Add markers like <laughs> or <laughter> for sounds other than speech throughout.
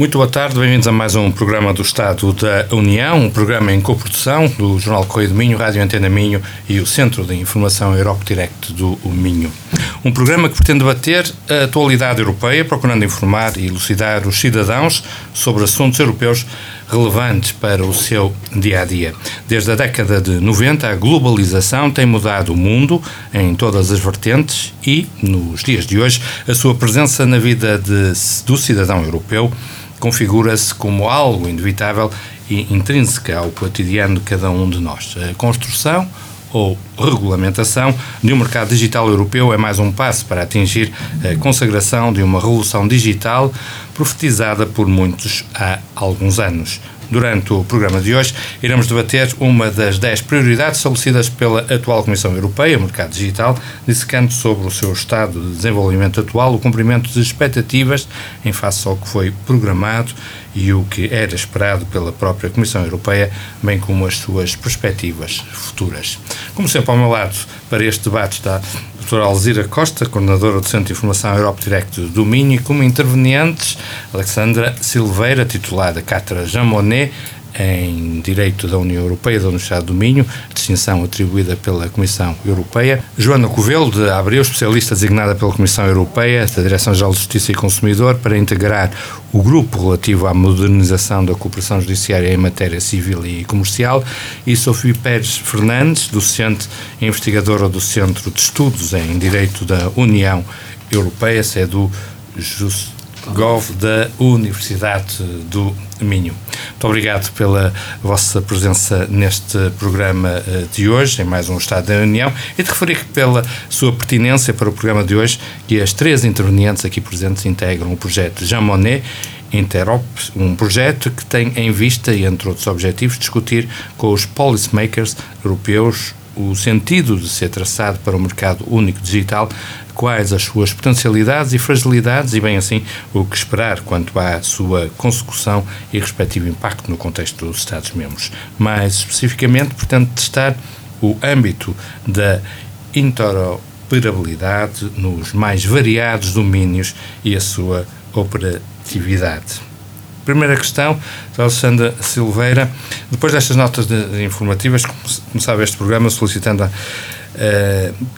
Muito boa tarde, bem-vindos a mais um programa do Estado da União, um programa em coprodução do Jornal Correio do Minho, Rádio Antena Minho e o Centro de Informação Europe Direct do Minho. Um programa que pretende debater a atualidade europeia, procurando informar e elucidar os cidadãos sobre assuntos europeus relevantes para o seu dia a dia. Desde a década de 90, a globalização tem mudado o mundo em todas as vertentes e, nos dias de hoje, a sua presença na vida de, do cidadão europeu configura-se como algo inevitável e intrínseca ao cotidiano de cada um de nós. A construção ou regulamentação de um mercado digital europeu é mais um passo para atingir a consagração de uma revolução digital profetizada por muitos há alguns anos. Durante o programa de hoje, iremos debater uma das 10 prioridades estabelecidas pela atual Comissão Europeia, Mercado Digital, dissecando sobre o seu estado de desenvolvimento atual, o cumprimento de expectativas em face ao que foi programado e o que era esperado pela própria Comissão Europeia, bem como as suas perspectivas futuras. Como sempre, ao meu lado, para este debate está a doutora Alzira Costa, coordenadora do Centro de Informação Europe Direct do Minho, e como intervenientes, Alexandra Silveira, titular da Cátedra Jean Monnet, em Direito da União Europeia da Universidade do Minho, distinção atribuída pela Comissão Europeia. Joana Covelo, de Abreu, especialista designada pela Comissão Europeia da Direção-Geral de Justiça e Consumidor, para integrar o grupo relativo à modernização da cooperação judiciária em matéria civil e comercial. E Sofia Pérez Fernandes, docente e investigadora do Centro de Estudos em Direito da União Europeia, sede Just Gov da Universidade do Minho. Muito obrigado pela vossa presença neste programa eh, de hoje, em mais um Estado da União, e de referir pela sua pertinência para o programa de hoje que as três intervenientes aqui presentes integram o projeto Jean Monnet Interop, um projeto que tem em vista, entre outros objetivos, discutir com os policymakers europeus o sentido de ser traçado para o mercado único digital, quais as suas potencialidades e fragilidades e, bem assim, o que esperar quanto à sua consecução e respectivo impacto no contexto dos Estados-membros. Mais especificamente, pretende testar o âmbito da interoperabilidade nos mais variados domínios e a sua operatividade. Primeira questão, Alexandra Silveira. Depois destas notas de, de informativas, começava este programa solicitando a,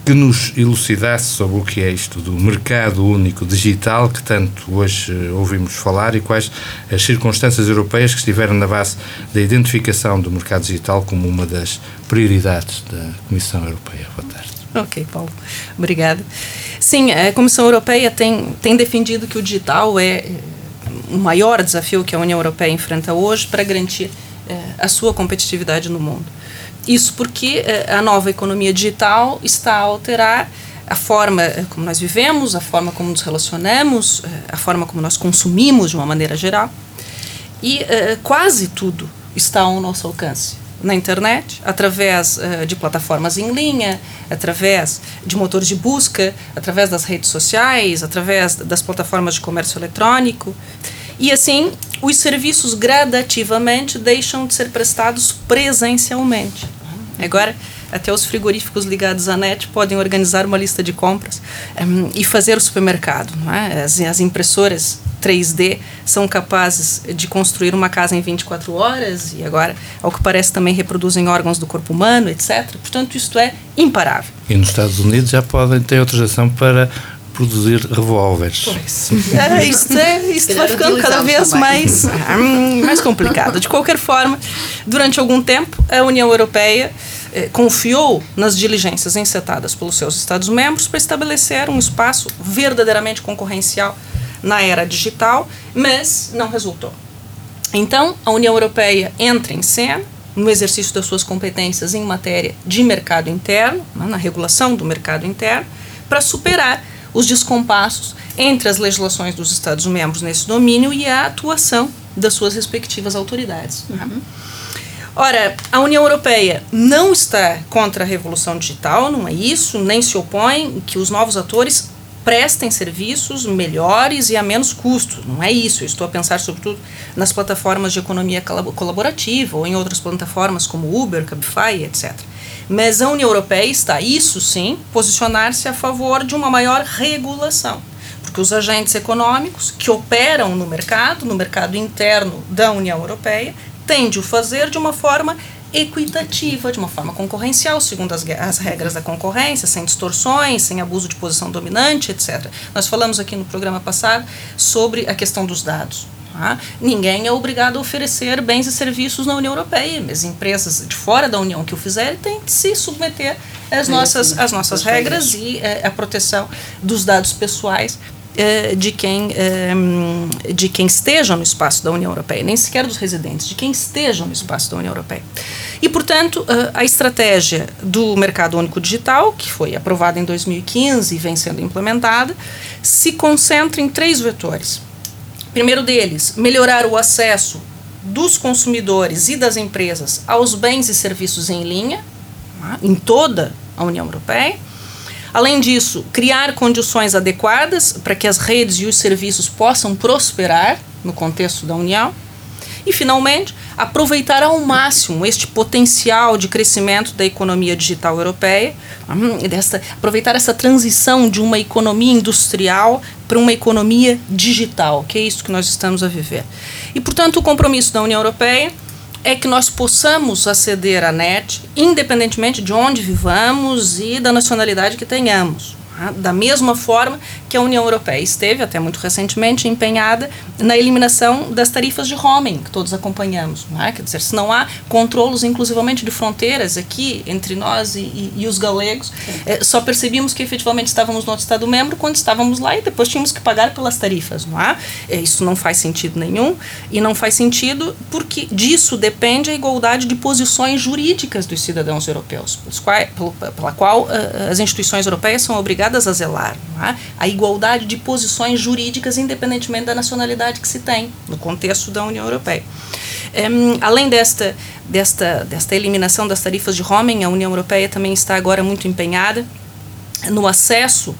que nos elucidasse sobre o que é isto do mercado único digital, que tanto hoje uh, ouvimos falar, e quais as circunstâncias europeias que estiveram na base da identificação do mercado digital como uma das prioridades da Comissão Europeia. Boa tarde. Ok, Paulo. Obrigada. Sim, a Comissão Europeia tem, tem defendido que o digital é o maior desafio que a União Europeia enfrenta hoje para garantir eh, a sua competitividade no mundo. Isso porque eh, a nova economia digital está a alterar a forma eh, como nós vivemos, a forma como nos relacionamos, a forma como nós consumimos de uma maneira geral. E quase tudo está ao nosso alcance na internet, através de plataformas em linha, através de motores de busca, através das redes sociais, através das plataformas de comércio eletrônico. E assim, os serviços gradativamente deixam de ser prestados presencialmente. Agora, até os frigoríficos ligados à net podem organizar uma lista de compras um, e fazer o supermercado. É? As, as, impressoras 3D são capazes de construir uma casa em 24 horas e agora, ao que parece, também reproduzem órgãos do corpo humano, etc. Portanto, isto é imparável. E nos Estados Unidos já podem ter autorização para produzir revólveres. Pois. É, isto é, isto vai ficando cada vez mais, hum, mais complicado. De qualquer forma, durante algum tempo, a União Europeia eh, confiou nas diligências encetadas pelos seus Estados-membros para estabelecer um espaço verdadeiramente concorrencial na era digital, mas não resultou. Então, a União Europeia entra em cena no exercício das suas competências em matéria de mercado interno, né, na regulação do mercado interno, para superar os descompassos entre as legislações dos Estados-membros nesse domínio e a atuação das suas respectivas autoridades. Uhum. Ora, a União Europeia não está contra a revolução digital, não é isso, nem se opõe que os novos atores prestem serviços melhores e a menos custo. Não é isso. Eu estou a pensar, sobretudo, nas plataformas de economia colaborativa ou em outras plataformas como Uber, Cabify, etc. Mas a União Europeia está, isso sim, posicionar-se a favor de uma maior regulação. Porque os agentes econômicos que operam no mercado, no mercado interno da União Europeia, têm de o fazer de uma forma equitativa, de uma forma concorrencial, segundo as, as regras da concorrência, sem distorções, sem abuso de posição dominante, etc. Nós falamos aqui no programa passado sobre a questão dos dados. Tá? Ninguém é obrigado a oferecer bens e serviços na União Europeia. As empresas de fora da União que o fizerem têm de se submeter às nossas, às nossas regras e é, a proteção dos dados pessoais é, de quem, é, de quem esteja no espaço da União Europeia, nem sequer dos residentes, de quem esteja no espaço da União Europeia. E, portanto, a estratégia do Mercado Único Digital, que foi aprovada em 2015 e vem sendo implementada, se concentra em três vetores. Primeiro deles, melhorar o acesso dos consumidores e das empresas aos bens e serviços em linha, tá, em toda a União Europeia. Além disso, criar condições adequadas para que as redes e os serviços possam prosperar no contexto da União. E, finalmente, aproveitar ao máximo este potencial de crescimento da economia digital europeia, hum, desta, aproveitar essa transição de uma economia industrial para uma economia digital, que é isso que nós estamos a viver. E, portanto, o compromisso da União Europeia é que nós possamos aceder à net, independentemente de onde vivamos e da nacionalidade que tenhamos. Tá? Da mesma forma que a União Europeia esteve, até muito recentemente, empenhada na eliminação das tarifas de roaming, que todos acompanhamos. É? Quer dizer, se não há controlos, inclusivamente de fronteiras aqui entre nós e, e, e os galegos, é, só percebíamos que efetivamente estávamos no outro Estado-membro quando estávamos lá e depois tínhamos que pagar pelas tarifas. Não é? é? Isso não faz sentido nenhum e não faz sentido porque disso depende a igualdade de posições jurídicas dos cidadãos europeus, pela qual uh, as instituições europeias são obrigadas obrigadas a zelar é? a igualdade de posições jurídicas, independentemente da nacionalidade que se tem, no contexto da União Europeia. Além desta, desta, desta eliminação das tarifas de roaming, a União Europeia também está agora muito empenhada no acesso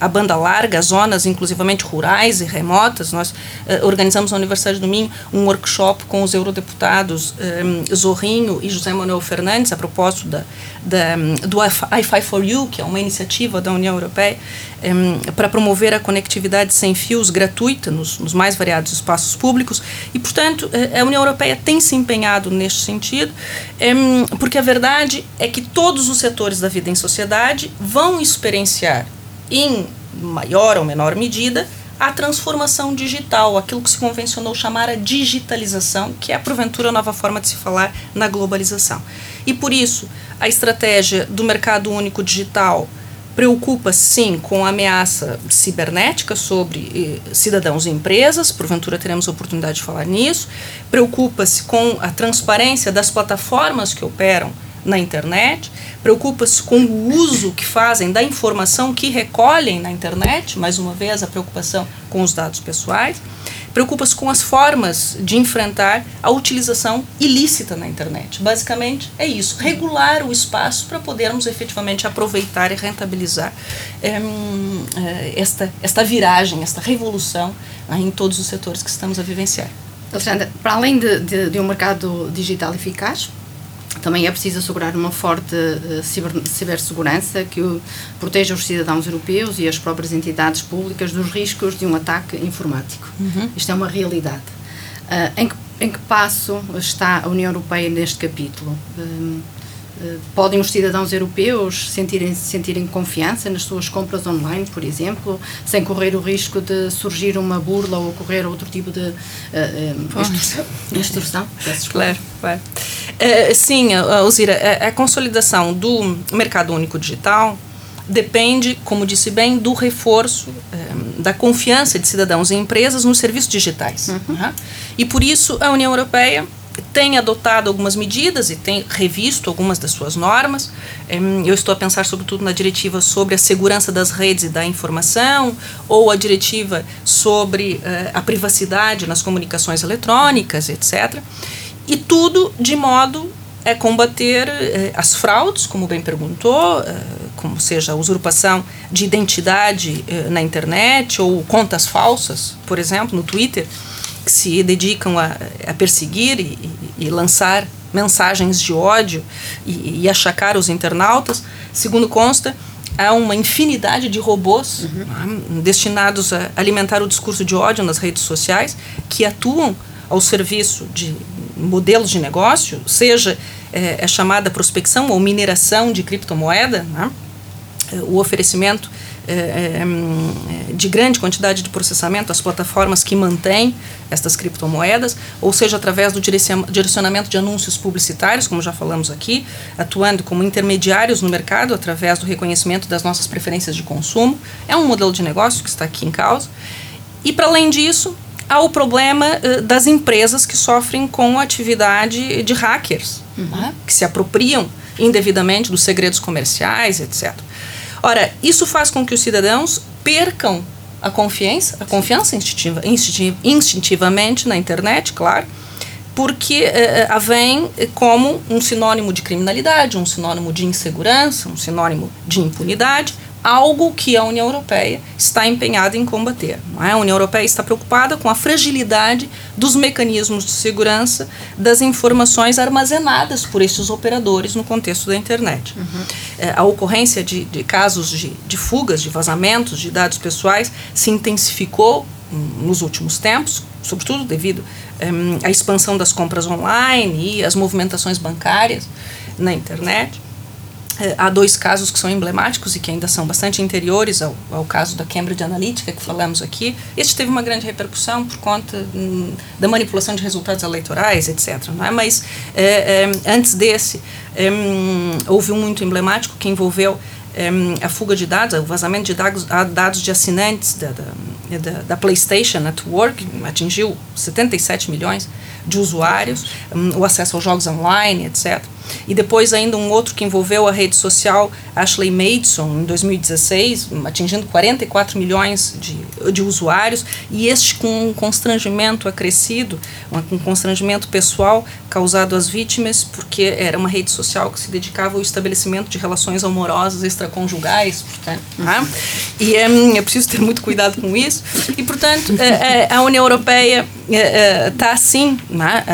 à, banda larga, zonas inclusivamente rurais e remotas. Nós uh, organizamos na Universidade do Minho um workshop com os eurodeputados Zorrinho e José Manuel Fernandes, a propósito da, da, do Wi-Fi for You, que é uma iniciativa da União Europeia, para promover a conectividade sem fios gratuita nos, nos, mais variados espaços públicos. E, portanto, a União Europeia tem se empenhado neste sentido, porque a verdade é que todos os setores da vida em sociedade vão experienciar, em maior ou menor medida, a transformação digital, aquilo que se convencionou chamar a digitalização, que é porventura a nova forma de se falar na globalização. E por isso, a estratégia do mercado único digital preocupa sim com a ameaça cibernética sobre eh, cidadãos e empresas, porventura teremos oportunidade de falar nisso, preocupa-se com a transparência das plataformas que operam na internet, preocupa-se com o uso que fazem da informação que recolhem na internet, mais uma vez a preocupação com os dados pessoais, preocupa-se com as formas de enfrentar a utilização ilícita na internet. Basicamente é isso, regular o espaço para podermos efetivamente aproveitar e rentabilizar é, esta, esta viragem, esta revolução né, em todos os setores que estamos a vivenciar. Alexandra, para além de, de, de um mercado digital eficaz, também é preciso assegurar uma forte uh, ciber, cibersegurança que o, proteja os cidadãos europeus e as próprias entidades públicas dos riscos de um ataque informático. Uhum. Isto é uma realidade. Uh, em, que, em que passo está a União Europeia neste capítulo? Uh, podem os cidadãos europeus sentirem, sentirem confiança nas suas compras online, por exemplo, sem correr o risco de surgir uma burla ou ocorrer outro tipo de uh, uh, instrução? <laughs> Claro, claro. Uh, sim, Alzira, a, a consolidação do mercado único digital depende, como disse bem, do reforço da confiança de cidadãos e empresas nos serviços digitais. Uhum. Né? E por isso a União Europeia tem adotado algumas medidas e tem revisto algumas das suas normas. Eu estou a pensar sobretudo na diretiva sobre a segurança das redes e da informação, ou a diretiva sobre a privacidade nas comunicações eletrônicas, etc. E tudo de modo a combater uh, as fraudes, como bem perguntou, uh, como seja a usurpação de identidade uh, na internet ou contas falsas, por exemplo, no Twitter, que se dedicam a, a perseguir e, e, lançar mensagens de ódio e, e achacar os internautas. Segundo consta, há uma infinidade de robôs uhum. destinados a alimentar o discurso de ódio nas redes sociais que atuam ao serviço de modelos de negócio, seja é, é chamada prospecção ou mineração de criptomoeda, né? o oferecimento é, é, é, de grande quantidade de processamento às plataformas que mantêm estas criptomoedas, ou seja, através do direcionamento de anúncios publicitários, como já falamos aqui, atuando como intermediários no mercado através do reconhecimento das nossas preferências de consumo. É um modelo de negócio que está aqui em causa. E, para além disso, há o problema uh, das empresas que sofrem com a atividade de hackers, uhum. né, que se apropriam indevidamente dos segredos comerciais, etc. Ora, isso faz com que os cidadãos percam a confiança, a confiança instintiva, instintiva, instintivamente na internet, claro, porque uh, a vem como um sinônimo de criminalidade, um sinônimo de insegurança, um sinônimo de impunidade, algo que a União Europeia está empenhada em combater. É? A União Europeia está preocupada com a fragilidade dos mecanismos de segurança das informações armazenadas por estes operadores no contexto da internet. Uhum. É, a ocorrência de, de casos de, de, fugas, de vazamentos de dados pessoais se intensificou nos últimos tempos, sobretudo devido um, à expansão das compras online e às movimentações bancárias na internet. Há dois casos que são emblemáticos e que ainda são bastante interiores ao, ao caso da Cambridge Analytica que falamos aqui. Este teve uma grande repercussão por conta hum, da manipulação de resultados eleitorais, etc. Não é? Mas é, é, antes desse, é, hum, houve um muito emblemático que envolveu é, a fuga de dados, o vazamento de dados, dados de assinantes da, da, da, da PlayStation Network, atingiu 77 milhões de usuários, um, o acesso aos jogos online, etc. E depois ainda um outro que envolveu a rede social Ashley Madison em 2016, atingindo 44 milhões de, de usuários, e este com um constrangimento acrescido, um constrangimento pessoal causado às vítimas, porque era uma rede social que se dedicava ao estabelecimento de relações amorosas extraconjugais, né? e é, preciso ter muito cuidado com isso, e portanto é, é, a União Europeia está assim né,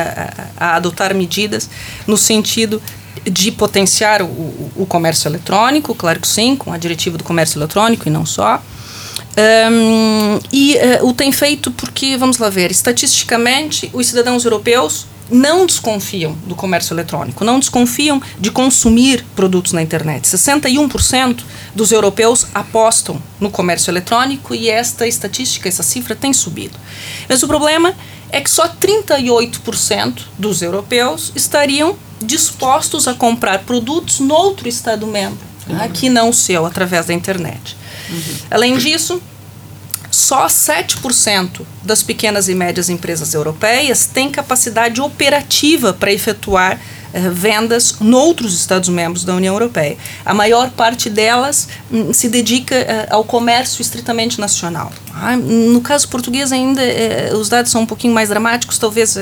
a adotar medidas no sentido de potenciar o, o, comércio eletrônico, claro que sim, com a diretiva do comércio eletrônico e não só. Um, e uh, o tem feito porque, vamos lá ver, estatisticamente, os cidadãos europeus não desconfiam do comércio eletrônico, não desconfiam de consumir produtos na internet. 61% dos europeus apostam no comércio eletrônico e esta estatística, essa cifra tem subido. Mas o problema é que só 38% dos europeus estariam dispostos a comprar produtos noutro Estado-membro, uhum. né, que não o seu, através da internet. Uhum. Além disso, só 7% das pequenas e médias empresas europeias têm capacidade operativa para efetuar vendas noutros Estados-membros da União Europeia. A maior parte delas hum, se dedica eh, ao comércio estritamente nacional. Ah, no caso português ainda eh, os dados são um pouquinho mais dramáticos, talvez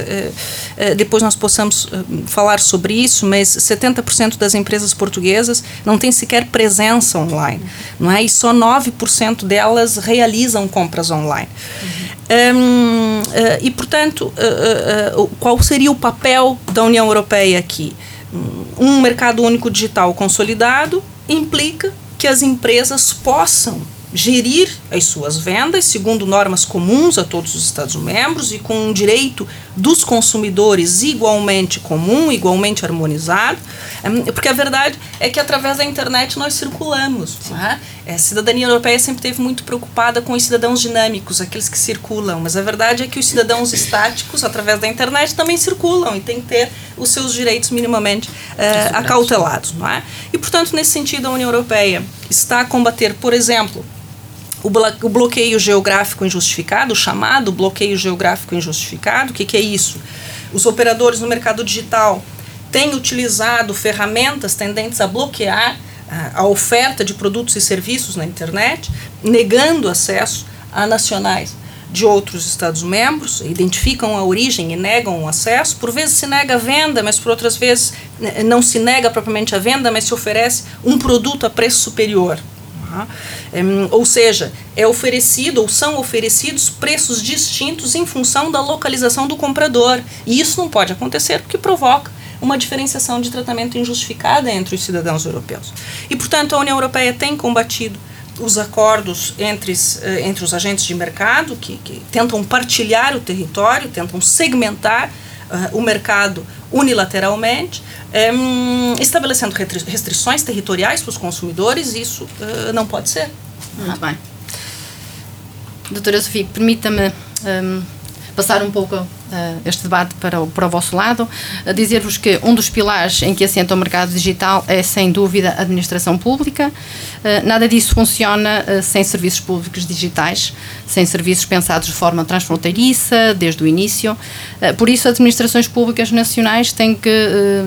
depois nós possamos falar sobre isso, mas 70% das empresas portuguesas não têm sequer presença online, não é? E só 9% delas realizam compras online. Uhum. Um, uh, e, portanto, uh, uh, qual seria o papel da União Europeia aqui? Um mercado único digital consolidado implica que as empresas possam gerir as suas vendas segundo normas comuns a todos os Estados-membros e com um direito dos consumidores igualmente comum, igualmente harmonizado, hum, porque a verdade é que através da internet nós circulamos. É? A cidadania europeia sempre esteve muito preocupada com os cidadãos dinâmicos, aqueles que circulam, mas a verdade é que os cidadãos <coughs> estáticos, através da internet, também circulam e têm que ter os seus direitos minimamente uh, acautelados. Não é? E, portanto, nesse sentido, a União Europeia está a combater, por exemplo, o, o bloqueio geográfico injustificado, chamado bloqueio geográfico injustificado, o que, que é isso? Os operadores no mercado digital têm utilizado ferramentas tendentes a bloquear a, a oferta de produtos e serviços na internet, negando acesso a nacionais de outros Estados-membros, identificam a origem e negam o acesso. Por vezes se nega a venda, mas por outras vezes não se nega propriamente a venda, mas se oferece um produto a preço superior. Ou seja, é oferecido ou são oferecidos preços distintos em função da localização do comprador. E isso não pode acontecer porque provoca uma diferenciação de tratamento injustificada entre os cidadãos europeus. E, portanto, a União Europeia tem combatido os acordos entre, eh, entre os agentes de mercado, que, que tentam partilhar o território, tentam segmentar uh, o mercado unilateralmente, um, estabelecendo restrições territoriais para os consumidores, isso uh, não pode ser. Muito bem. Doutora Sofia, permita-me um, passar um pouco uh, este debate para o, para o vosso lado, uh, dizer-vos que um dos pilares em que assenta o mercado digital é, sem dúvida, a administração pública. Uh, nada disso funciona sem serviços públicos digitais, sem serviços pensados de forma transfronteiriça, desde o início. por isso, as administrações públicas nacionais têm, que,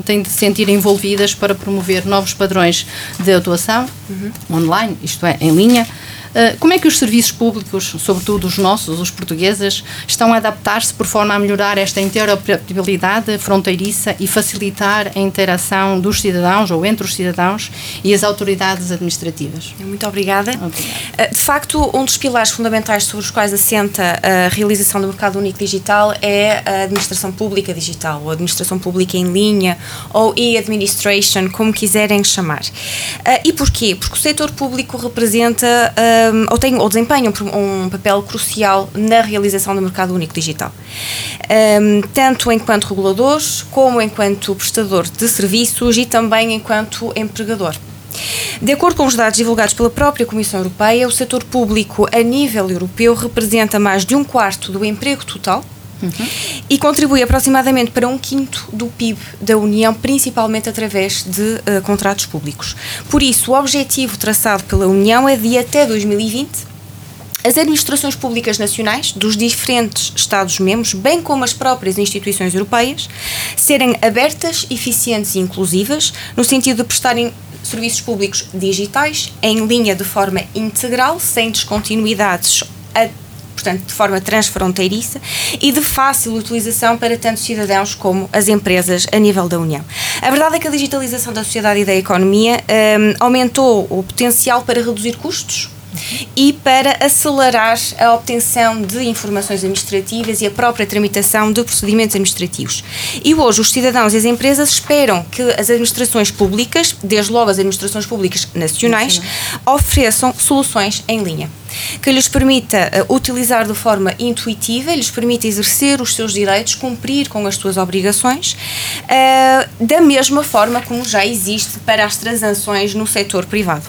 têm de se sentir envolvidas para promover novos padrões de atuação uhum. online, isto é, em linha, como é que os serviços públicos, sobretudo os nossos, os portugueses, estão a adaptar-se por forma a melhorar esta interoperabilidade fronteiriça e facilitar a interação dos cidadãos ou entre os cidadãos e as autoridades administrativas? Muito obrigada. obrigada. Eh, de facto, um dos pilares fundamentais sobre os quais assenta a realização do mercado único digital é a administração pública digital, ou administração pública em linha, ou e-administration, como quiserem chamar. Eh, e porquê? Porque o setor público representa um, ou, tem, ou desempenham um, papel crucial na realização do mercado único digital. Um, tanto enquanto reguladores, como enquanto prestador de serviços e também enquanto empregador. De acordo com os dados divulgados pela própria Comissão Europeia, o setor público a nível europeu representa mais de um quarto do emprego total Uhum. E contribui aproximadamente para um quinto do PIB da União, principalmente através de uh, contratos públicos. Por isso, o objetivo traçado pela União é de até 2020 as administrações públicas nacionais dos diferentes Estados-membros, bem como as próprias instituições europeias, serem abertas, eficientes e inclusivas, no sentido de prestarem serviços públicos digitais em linha de forma integral, sem descontinuidades portanto, de forma transfronteiriça e de fácil utilização para tanto cidadãos como as empresas a nível da União. A verdade é que a digitalização da sociedade e da economia um, aumentou o potencial para reduzir custos, e para acelerar a obtenção de informações administrativas e a própria tramitação de procedimentos administrativos. E hoje os cidadãos e as empresas esperam que as administrações públicas, desde logo as administrações públicas nacionais, ofereçam soluções em linha que lhes permita uh, utilizar de forma intuitiva, lhes permita exercer os seus direitos, cumprir com as suas obrigações, uh, da mesma forma como já existe para as transações no setor privado.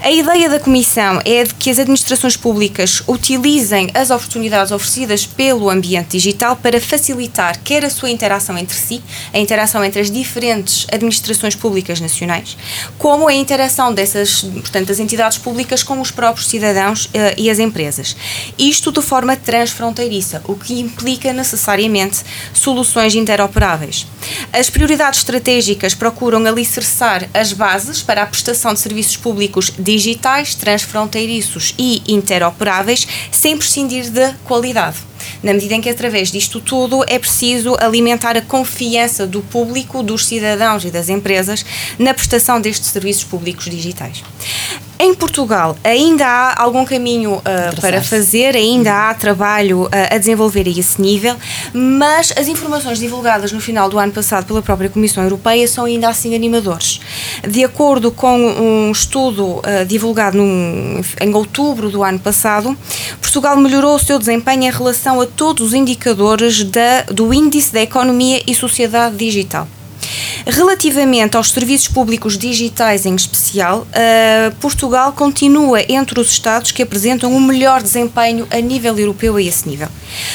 A ideia da Comissão é de que as administrações públicas utilizem as oportunidades oferecidas pelo ambiente digital para facilitar quer a sua interação entre si, a interação entre as diferentes administrações públicas nacionais, como a interação dessas, portanto, das entidades públicas com os próprios cidadãos uh, e as empresas. Isto de forma transfronteiriça, o que implica necessariamente soluções interoperáveis. As prioridades estratégicas procuram alicerçar as bases para a prestação de serviços públicos digitais, transfronteiriços e interoperáveis, sem prescindir da qualidade na medida em que, através disto tudo, é preciso alimentar a confiança do público, dos cidadãos e das empresas na prestação destes serviços públicos digitais. Em Portugal ainda há algum caminho uh, para fazer, ainda há trabalho uh, a desenvolver a esse nível, mas as informações divulgadas no final do ano passado pela própria Comissão Europeia são ainda assim animadores. De acordo com um estudo uh, divulgado num, em outubro do ano passado, Portugal melhorou o seu desempenho em relação a todos os indicadores da, do Índice da Economia e Sociedade Digital. Relativamente aos serviços públicos digitais em especial, uh, Portugal continua entre os Estados que apresentam o melhor desempenho a nível europeu a esse nível.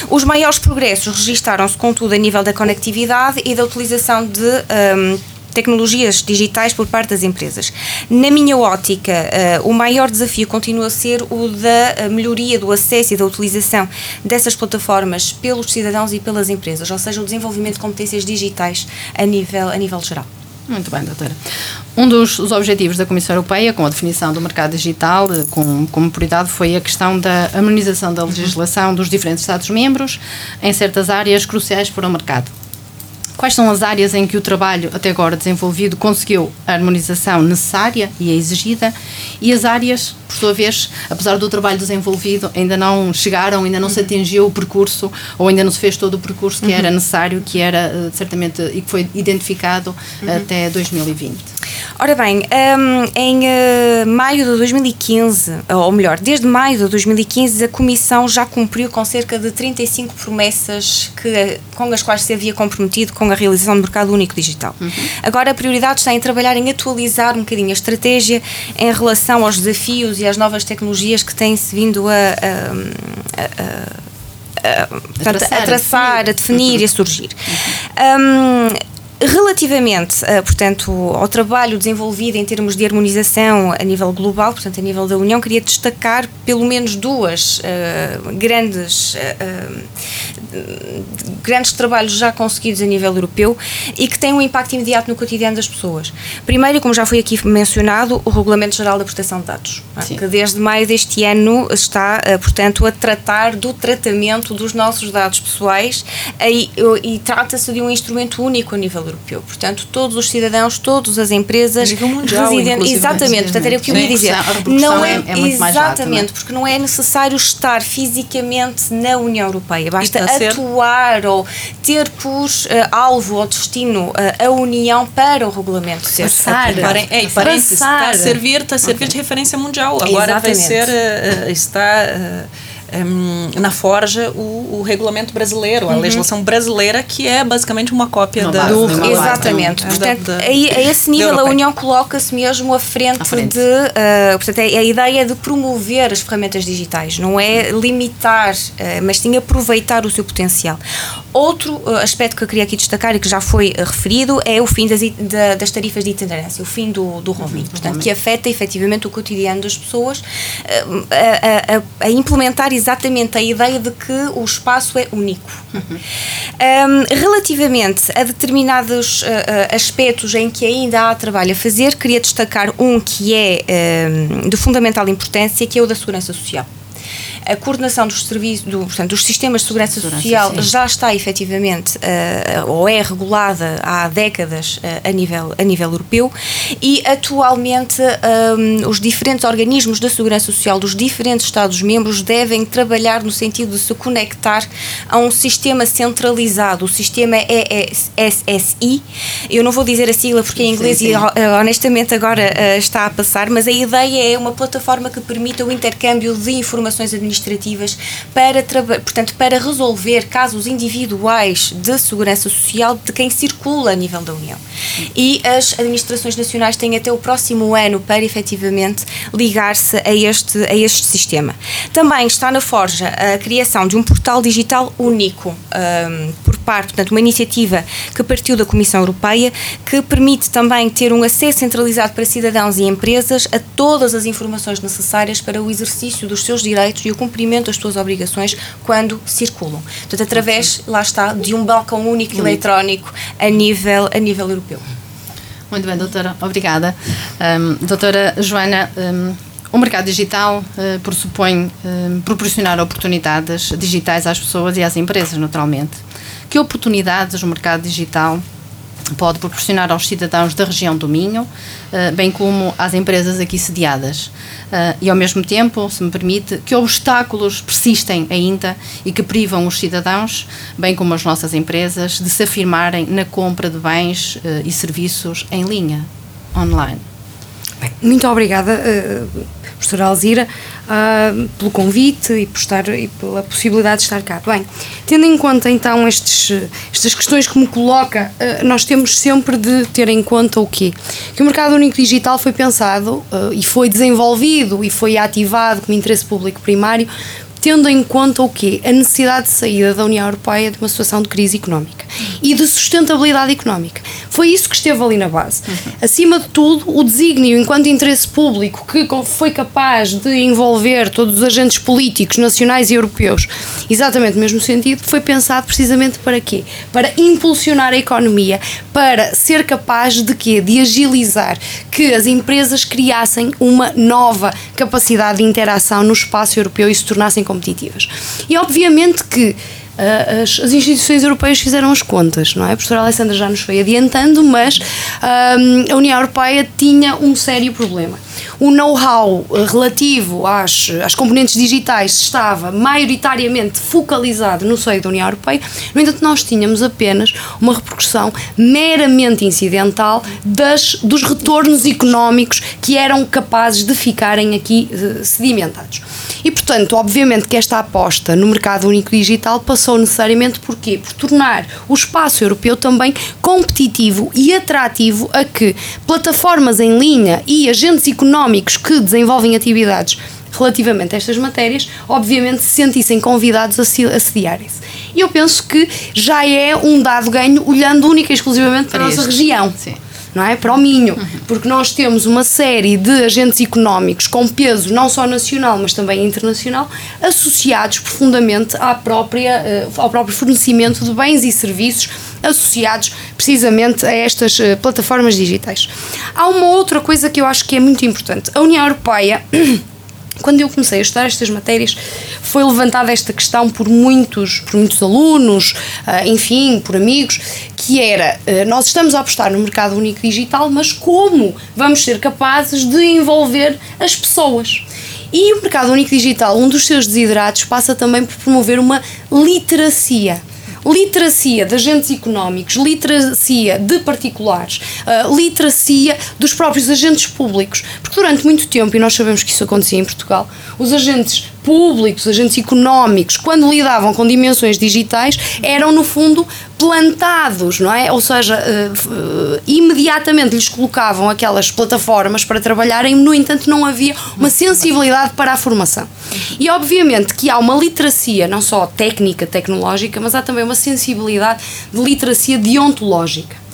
Os maiores progressos registaram-se, contudo, a nível da conectividade e da utilização de um, tecnologias digitais por parte das empresas. Na minha ótica, uh, o maior desafio continua a ser o da eh, melhoria do acesso e da utilização dessas plataformas pelos cidadãos e pelas empresas, ou seja, o desenvolvimento de competências digitais a nível, a nível geral. Muito bem, doutora. Um dos objetivos da Comissão Europeia, com a definição do mercado digital eh, com, como prioridade, foi a questão da harmonização da legislação dos diferentes Estados-membros em certas áreas cruciais para o mercado. Quais são as áreas em que o trabalho até agora desenvolvido conseguiu a harmonização necessária e a exigida e as áreas, por sua vez, apesar do trabalho desenvolvido, ainda não chegaram, ainda não se atingiu o percurso ou ainda não se fez todo o percurso que uhum. era necessário, que era eh, certamente e que foi identificado uhum. até 2020? Ora bem, um, em uh, maio de 2015, ou melhor, desde maio de 2015, a Comissão já cumpriu com cerca de 35 promessas que, com as quais se havia comprometido com a realização do mercado único digital. Uhum. Agora a prioridade está em trabalhar em atualizar um bocadinho a estratégia em relação aos desafios e às novas tecnologias que têm-se vindo a, a, a, a, portanto, a traçar, a definir e a surgir. Um, Relativamente, uh, portanto, ao trabalho desenvolvido em termos de harmonização a nível global, portanto, a nível da União, queria destacar pelo menos duas uh, grandes, uh, grandes trabalhos já conseguidos a nível europeu e que têm um impacto imediato no cotidiano das pessoas. Primeiro, como já foi aqui mencionado, o Regulamento Geral da Proteção de Dados, é? que desde maio deste ano está, portanto, a tratar do tratamento dos nossos dados pessoais e, e trata-se de um instrumento único a nível europeu. Portanto, todos os cidadãos, todas as empresas mundial, residentes. Exatamente, portanto, era o que eu ia dizer. Não é, é exatamente, porque não é necessário estar fisicamente na União Europeia. Basta atuar ou ter por uh, alvo ou destino uh, a União para o regulamento ser passar. É, passar. Está a servir, está a servir okay. de referência mundial. Agora exatamente. vai ser, uh, está um, na forja o, o, regulamento brasileiro, a uhum. legislação brasileira, que é basicamente uma cópia não da. Do, exatamente. Portanto, da, da, a, esse nível a União coloca-se mesmo à frente, à frente. de. Uh, portanto, é a ideia de promover as ferramentas digitais, não é limitar, uh, mas sim aproveitar o seu potencial. Outro uh, aspecto que eu queria aqui destacar e que já foi referido é o fim das, das tarifas de itinerância, o fim do, do roaming, uhum. portanto, que afeta efetivamente o cotidiano das pessoas a, a, a implementar exatamente a ideia de que o espaço é único. Uhum. Um, relativamente a determinados uh, aspectos em que ainda há trabalho a fazer, queria destacar um que é um, de fundamental importância, que é o da segurança social. A coordenação dos serviços, do, portanto, dos sistemas de segurança, segurança social sim. já está efetivamente uh, ou é regulada há décadas uh, a, nível, a nível europeu e atualmente um, os diferentes organismos da segurança social dos diferentes Estados-membros devem trabalhar no sentido de se conectar a um sistema centralizado, o sistema ESSI. Eu não vou dizer a sigla porque em inglês sim, sim. e honestamente agora uh, está a passar, mas a ideia é uma plataforma que permita o intercâmbio de informações administrativas administrativas para, portanto, para resolver casos individuais de segurança social de quem circula a nível da União. E as administrações nacionais têm até o próximo ano para efetivamente ligar-se a este, a este sistema. Também está na Forja a criação de um portal digital único um, por parte, portanto, uma iniciativa que partiu da Comissão Europeia que permite também ter um acesso centralizado para cidadãos e empresas a todas as informações necessárias para o exercício dos seus direitos e o das suas obrigações quando circulam. Portanto, através, lá está, de um balcão único Muito. eletrónico a nível, a nível europeu. Muito bem, doutora. Obrigada. Um, doutora Joana, um, o mercado digital uh, pressupõe um, proporcionar oportunidades digitais às pessoas e às empresas, naturalmente. Que oportunidades o mercado digital pode proporcionar aos cidadãos da região do Minho, eh, bem como às empresas aqui sediadas. Eh, e, ao mesmo tempo, se me permite, que obstáculos persistem ainda e que privam os cidadãos, bem como as nossas empresas, de se afirmarem na compra de bens eh, e serviços em linha, online. Bem, muito obrigada, professora Alzira, uh, pelo convite e, por estar, e pela possibilidade de estar cá. Bem, tendo em conta então estes, estas questões que me coloca, uh, nós temos sempre de ter em conta o quê? Que o mercado único digital foi pensado uh, e foi desenvolvido e foi ativado como interesse público primário tendo em conta o quê? A necessidade de saída da União Europeia de uma situação de crise económica e de sustentabilidade económica. Foi isso que esteve ali na base. Acima de tudo, o desígnio enquanto interesse público que foi capaz de envolver todos os agentes políticos nacionais e europeus, exatamente no mesmo sentido, foi pensado precisamente para quê? Para impulsionar a economia, para ser capaz de quê? De agilizar que as empresas criassem uma nova capacidade de interação no espaço europeu e se tornassem competitivas. E obviamente que uh, as, as, instituições europeias fizeram as contas, não é? A professora Alessandra já nos foi adiantando, mas uh, a União Europeia tinha um sério problema. O know-how relativo às, às componentes digitais estava maioritariamente focalizado no seio da União Europeia, no entanto, nós tínhamos apenas uma repercussão meramente incidental das, dos retornos económicos que eram capazes de ficarem aqui uh, sedimentados. E, portanto, obviamente que esta aposta no mercado único digital passou necessariamente por quê? Por tornar o espaço europeu também competitivo e atrativo a que plataformas em linha e agentes económicos que desenvolvem atividades relativamente a estas matérias, obviamente se sentissem convidados a sediarem-se. E eu penso que já é um dado ganho olhando única e exclusivamente para, para a nossa região. Sim não é? Para o Minho, porque nós temos uma série de agentes económicos com peso não só nacional, mas também internacional, associados profundamente à própria, eh, ao próprio fornecimento de bens e serviços associados precisamente a estas eh, plataformas digitais. Há uma outra coisa que eu acho que é muito importante. A União Europeia <clears throat> quando eu comecei a estudar estas matérias, foi levantada esta questão por muitos, por muitos alunos, ah, enfim, por amigos, que era, ah, nós estamos a apostar no mercado único digital, mas como vamos ser capazes de envolver as pessoas? E o mercado único digital, um dos seus desiderados, passa também por promover uma literacia literacia de agentes económicos, literacia de particulares, uh, literacia dos próprios agentes públicos. Porque durante muito tempo, e nós sabemos que isso acontecia em Portugal, os agentes públicos, agentes económicos, quando lidavam com dimensões digitais, eram no fundo plantados, não é? Ou seja, uh, imediatamente lhes colocavam aquelas plataformas para trabalharem, no entanto, não havia uma sensibilidade para a formação. E obviamente que há uma literacia, não só técnica, tecnológica, mas há também uma sensibilidade de literacia deontológica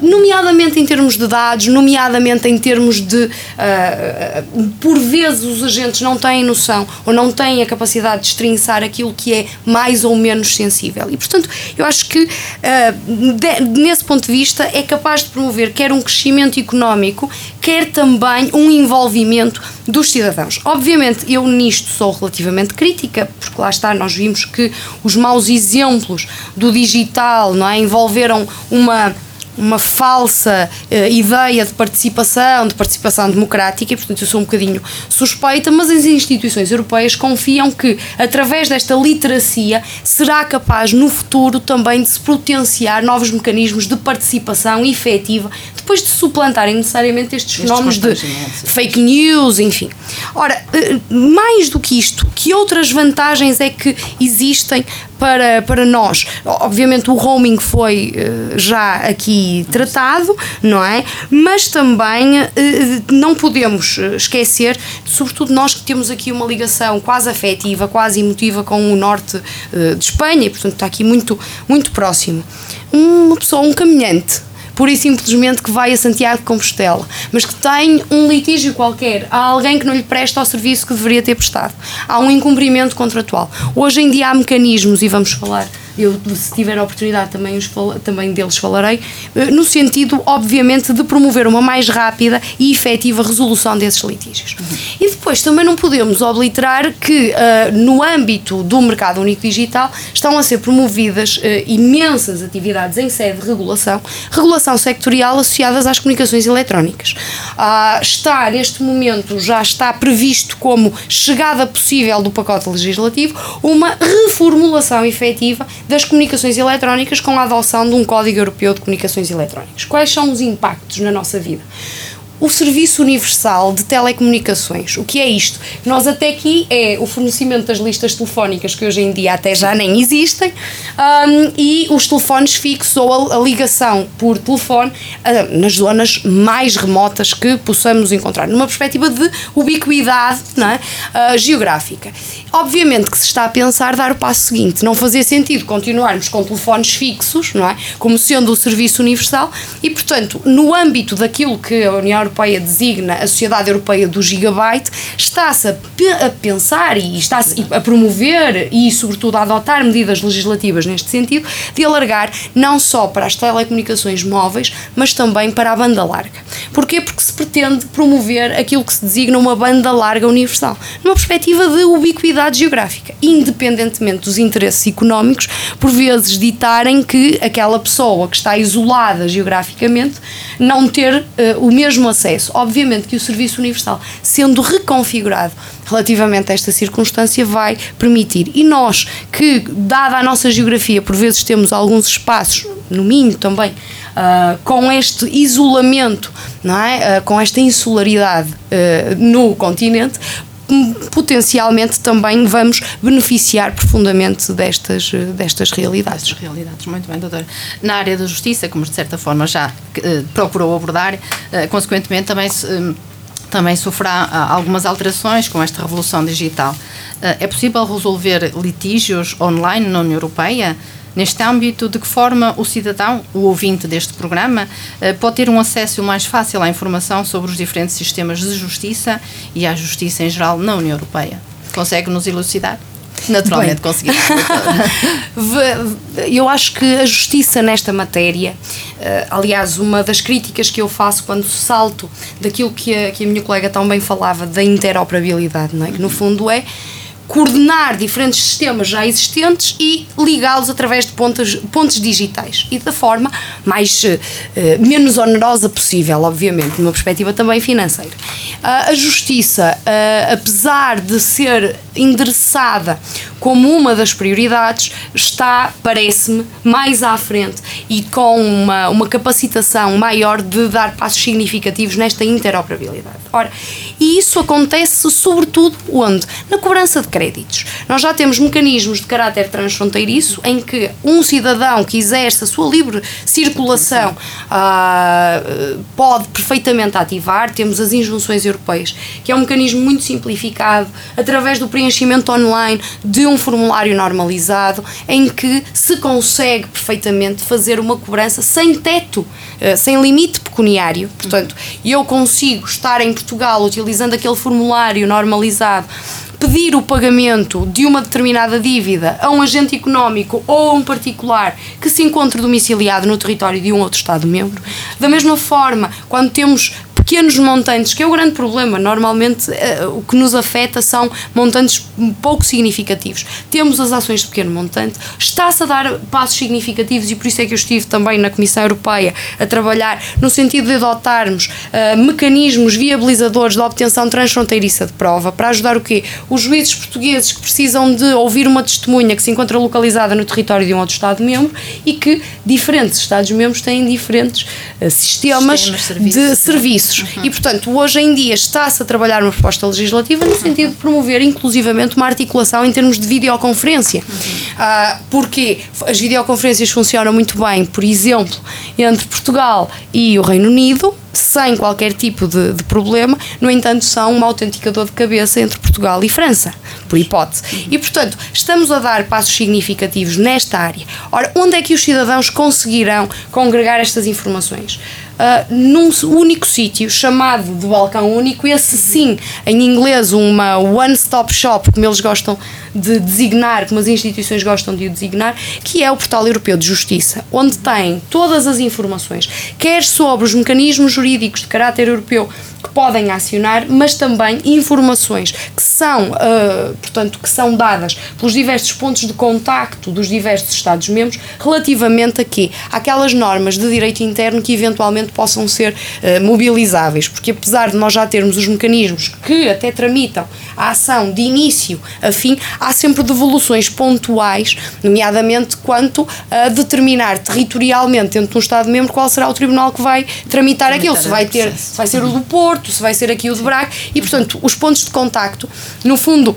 nomeadamente em termos de dados, nomeadamente em termos de, uh, por vezes os agentes não têm noção ou não têm a capacidade de estrinçar aquilo que é mais ou menos sensível. E, portanto, eu acho que, uh, de, nesse ponto de vista, é capaz de promover quer um crescimento económico, quer também um envolvimento dos cidadãos. Obviamente, eu nisto sou relativamente crítica, porque lá está, nós vimos que os maus exemplos do digital não é, envolveram uma uma falsa uh, ideia de participação, de participação democrática, e portanto eu sou um bocadinho suspeita, mas as instituições europeias confiam que, através desta literacia, será capaz no futuro também de se potenciar novos mecanismos de participação efetiva, depois de suplantarem necessariamente estes fenómenos de fake news, enfim. Ora, mais do que isto, que outras vantagens é que existem para, para nós. Obviamente o roaming foi uh, já aqui tratado, não é? Mas também uh, não podemos eh, esquecer, sobretudo nós que temos aqui uma ligação quase afetiva, quase emotiva com o norte de Espanha, e portanto está aqui muito, muito próximo. Uma pessoa, um caminhante, pura e simplesmente que vai a Santiago de Compostela, mas que tem um litígio qualquer, há alguém que não lhe presta o serviço que deveria ter prestado, há um incumprimento contratual. Hoje em dia há mecanismos, e vamos falar eu se tiver a oportunidade também, os, também deles falarei, eh, no sentido, obviamente, de promover uma mais rápida e efetiva resolução desses litígios. E depois também não podemos obliterar que uh, no âmbito do mercado único digital estão a ser promovidas uh, imensas atividades em sede de regulação, regulação sectorial associadas às comunicações eletrónicas. Uh, está, neste momento, já está previsto como chegada possível do pacote legislativo uma reformulação efetiva das comunicações eletrónicas com a adoção de um Código Europeu de Comunicações Eletrónicas. Quais são os impactos na nossa vida? O Serviço Universal de Telecomunicações. O que é isto? Nós até aqui é o fornecimento das listas telefónicas que hoje em dia até já nem existem um, e os telefones fixos ou a, a ligação por telefone uh, nas zonas mais remotas que possamos encontrar, numa perspectiva de ubiquidade uh, geográfica. Obviamente que se está a pensar dar o passo seguinte, não fazia sentido continuarmos com telefones fixos, não é? Como sendo o serviço universal e, portanto, no âmbito daquilo que a União Europeia designa a Sociedade Europeia do Gigabyte, está-se a, a, pensar e está-se a promover e, sobretudo, a adotar medidas legislativas neste sentido de alargar não só para as telecomunicações móveis, mas também para a banda larga. Porquê? Porque se pretende promover aquilo que se designa uma banda larga universal, numa perspectiva de ubiquidade geográfica, independentemente dos interesses económicos, por vezes ditarem que aquela pessoa que está isolada geograficamente não ter uh, o mesmo acesso. Obviamente que o serviço universal, sendo reconfigurado relativamente a esta circunstância, vai permitir. E nós, que, dada a nossa geografia, por vezes temos alguns espaços, no Minho também, uh, com este isolamento, não é? Uh, com esta insularidade no continente, potencialmente também vamos beneficiar profundamente destas, destas realidades. Destas realidades, muito bem, doutora. Na área da justiça, como de certa forma já uh, procurou abordar, uh, consequentemente também se. Uh, também sofrerá algumas alterações com esta revolução digital. É possível resolver litígios online na União Europeia? Neste âmbito, de que forma o cidadão, o ouvinte deste programa, eh, pode ter um acesso mais fácil à informação sobre os diferentes sistemas de justiça e à justiça em geral na União Europeia? Consegue nos elucidar? Naturalmente consegui. <laughs> eu acho que a justiça nesta matéria, eh, aliás, uma das críticas que eu faço quando salto daquilo que a, que a minha colega também falava, da interoperabilidade, não é? que no fundo é coordenar diferentes sistemas já existentes e ligá-los através de pontos, pontos digitais e da forma mais uh, menos onerosa possível, obviamente, numa perspectiva também financeira. Uh, a justiça, uh, apesar de ser endereçada como uma das prioridades, está, parece-me, mais à frente e com uma, uma capacitação maior de dar passos significativos nesta interoperabilidade. Ora, e isso acontece sobretudo onde? Na cobrança de créditos. Nós já temos mecanismos de caráter transfronteiriço em que um cidadão que exerce a sua livre circulação uh, pode perfeitamente ativar. Temos as injunções europeias, que é um mecanismo muito simplificado, através do preenchimento online de um formulário normalizado, em que se consegue perfeitamente fazer uma cobrança sem teto, uh, sem limite pecuniário. Portanto, eu consigo estar em Portugal utilizando aquele formulário normalizado pedir o pagamento de uma determinada dívida a um agente económico ou a um particular que se encontre domiciliado no território de um outro Estado-membro. Da mesma forma, quando temos pequenos montantes, que é o grande problema. Normalmente uh, o que nos afeta são montantes pouco significativos. Temos as ações de pequeno montante, está-se a dar passos significativos e por isso é que eu estive também na Comissão Europeia a trabalhar no sentido de adotarmos uh, mecanismos viabilizadores da obtenção transfronteiriça de prova para ajudar o quê? Os juízes portugueses que precisam de ouvir uma testemunha que se encontra localizada no território de um outro Estado-membro e que diferentes Estados-membros têm diferentes uh, sistemas, sistemas de serviços Uhum. E, portanto, hoje em dia está-se a trabalhar uma proposta legislativa no sentido de promover inclusivamente uma articulação em termos de videoconferência. Uhum. Uh, porque as videoconferências funcionam muito bem, por exemplo, entre Portugal e o Reino Unido, sem qualquer tipo de, de, problema, no entanto, são um autenticador de cabeça entre Portugal e França, por hipótese. E, portanto, estamos a dar passos significativos nesta área. Ora, onde é que os cidadãos conseguirão congregar estas informações? Uh, num único sítio chamado de balcão único, esse sim, em inglês, uma one-stop shop, como eles gostam de designar, como as instituições gostam de o designar, que é o Portal Europeu de Justiça, onde tem todas as informações, quer sobre os mecanismos jurídicos de caráter europeu que podem acionar, mas também informações que são, uh, portanto, que são dadas pelos diversos pontos de contacto dos diversos Estados-membros relativamente a quê? Aquelas normas de direito interno que eventualmente possam ser uh, mobilizáveis, porque apesar de nós já termos os mecanismos que até tramitam a ação de início a fim, há sempre devoluções pontuais, nomeadamente quanto a determinar territorialmente dentro de um Estado-membro qual será o tribunal que vai tramitar, tramitar aquilo, se vai ter, se vai ser o do Porto, se vai ser aqui o de Braga, e portanto os pontos de contacto, no fundo,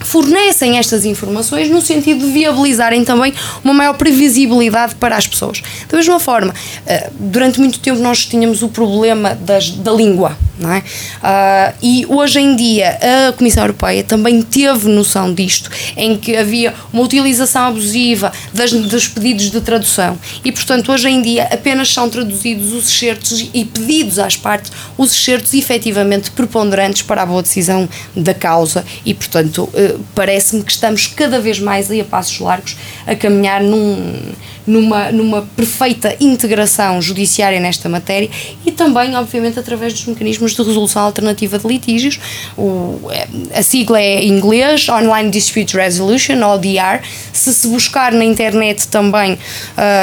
fornecem estas informações no sentido de viabilizarem também uma maior previsibilidade para as pessoas. Da mesma forma, eh, durante muito tempo nós tínhamos o problema das, da língua, não é? Uh, e hoje em dia a Comissão Europeia também teve noção disto, em que havia uma utilização abusiva das, dos pedidos de tradução e, portanto, hoje em dia apenas são traduzidos os excertos e pedidos às partes os excertos efetivamente preponderantes para a boa decisão da causa e, portanto, uh, parece-me que estamos cada vez mais aí a passos largos a caminhar num, numa, numa perfeita integração judiciária nesta matéria e também, obviamente, através dos mecanismos de resolução alternativa de litígios. O, é, a sigla é em inglês, Online Dispute Resolution, ODR. Se se buscar na internet também uh,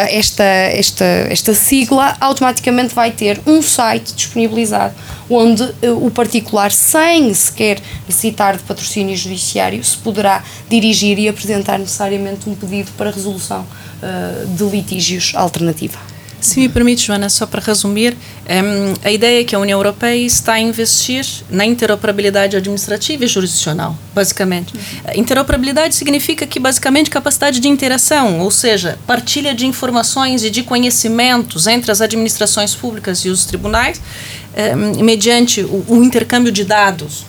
esta, esta, esta sigla, automaticamente vai ter um site disponibilizado onde uh, o particular, sem sequer necessitar de patrocínio judiciário, se poderá dirigir e apresentar necessariamente um pedido para resolução de litígios alternativa. Se me permite, Joana, só para resumir, um, a ideia é que a União Europeia está a investir na interoperabilidade administrativa e jurisdicional, basicamente. Uhum. Interoperabilidade significa que, basicamente, capacidade de interação, ou seja, partilha de informações e de conhecimentos entre as administrações públicas e os tribunais, um, mediante o, o, intercâmbio de dados.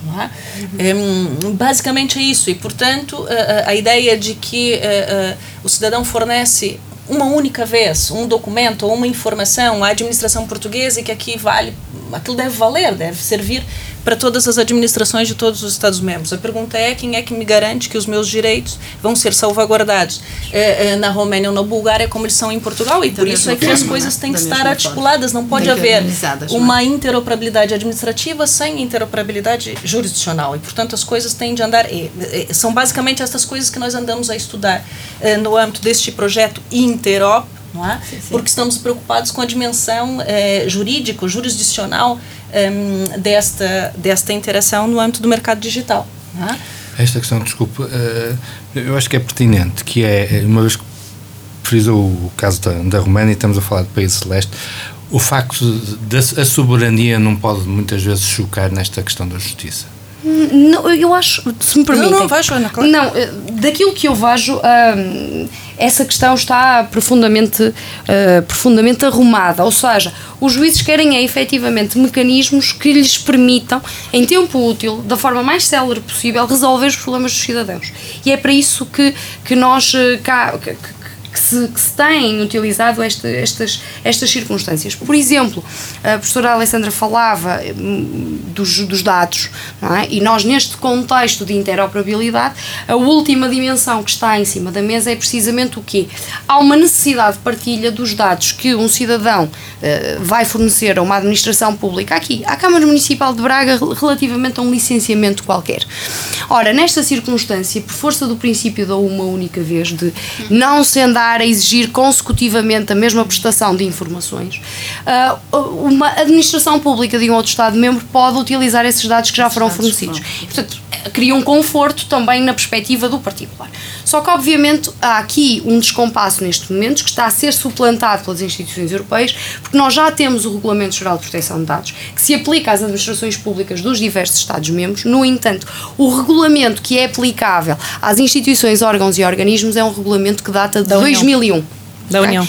É? Um, basicamente é isso. E, portanto, a, a ideia de que uh, uh, o cidadão fornece uma única vez um documento ou uma informação à administração portuguesa e que aqui vale, aquilo deve valer, deve servir para todas as administrações de todos os Estados-membros. A pergunta é quem é que me garante que os meus direitos vão ser salvaguardados é, é, na Romênia ou na Bulgária como eles são em Portugal e por isso é que forma, as coisas têm que estar articuladas, não pode haver uma interoperabilidade administrativa sem interoperabilidade jurisdicional e portanto as coisas têm de andar e, e, são basicamente essas coisas que nós andamos a estudar é, no âmbito deste projeto Interop não é? Sim, sim. Porque estamos preocupados com a dimensão é, jurídico, jurisdicional um, desta, desta interação no âmbito do mercado digital. É? Esta questão, desculpe, uh, eu acho que é pertinente, que é, uma vez que frisou o caso da, da e estamos a falar de país celeste, o facto da soberania não pode muitas vezes chocar nesta questão da justiça. Não, eu acho, se me permitem. Não, não, vais, Ana, claro. Não, eh, daquilo que eu vejo, hum, essa questão está profundamente, uh, profundamente arrumada. Ou seja, os juízes querem é efetivamente mecanismos que lhes permitam, em tempo útil, da forma mais célere possível, resolver os problemas dos cidadãos. E é para isso que, que nós eh, cá, que, que se, que se têm utilizado esta, estas, estas circunstâncias. Por exemplo, a professora Alessandra falava hum, dos, dos dados, é? e nós, neste contexto de interoperabilidade, a última dimensão que está em cima da mesa é precisamente o quê? Há uma necessidade de partilha dos dados que um cidadão uh, vai fornecer a uma administração pública aqui, à Câmara Municipal de Braga, relativamente a um licenciamento qualquer. Ora, nesta circunstância, por força do princípio da uma única vez, de não se andar a exigir consecutivamente a mesma prestação de informações, ah, uma administração pública de um outro Estado-membro pode utilizar esses dados que já foram fornecidos. E, portanto, cria um conforto também na perspectiva do particular. Só que, obviamente, há aqui um descompasso neste momento que está a ser suplantado pelas instituições europeias, porque nós já temos o Regulamento Geral de Proteção de Dados, que se aplica às administrações públicas dos diversos Estados-membros. No entanto, o regulamento que é aplicável às instituições, órgãos e organismos é um regulamento que data de 2001 da União.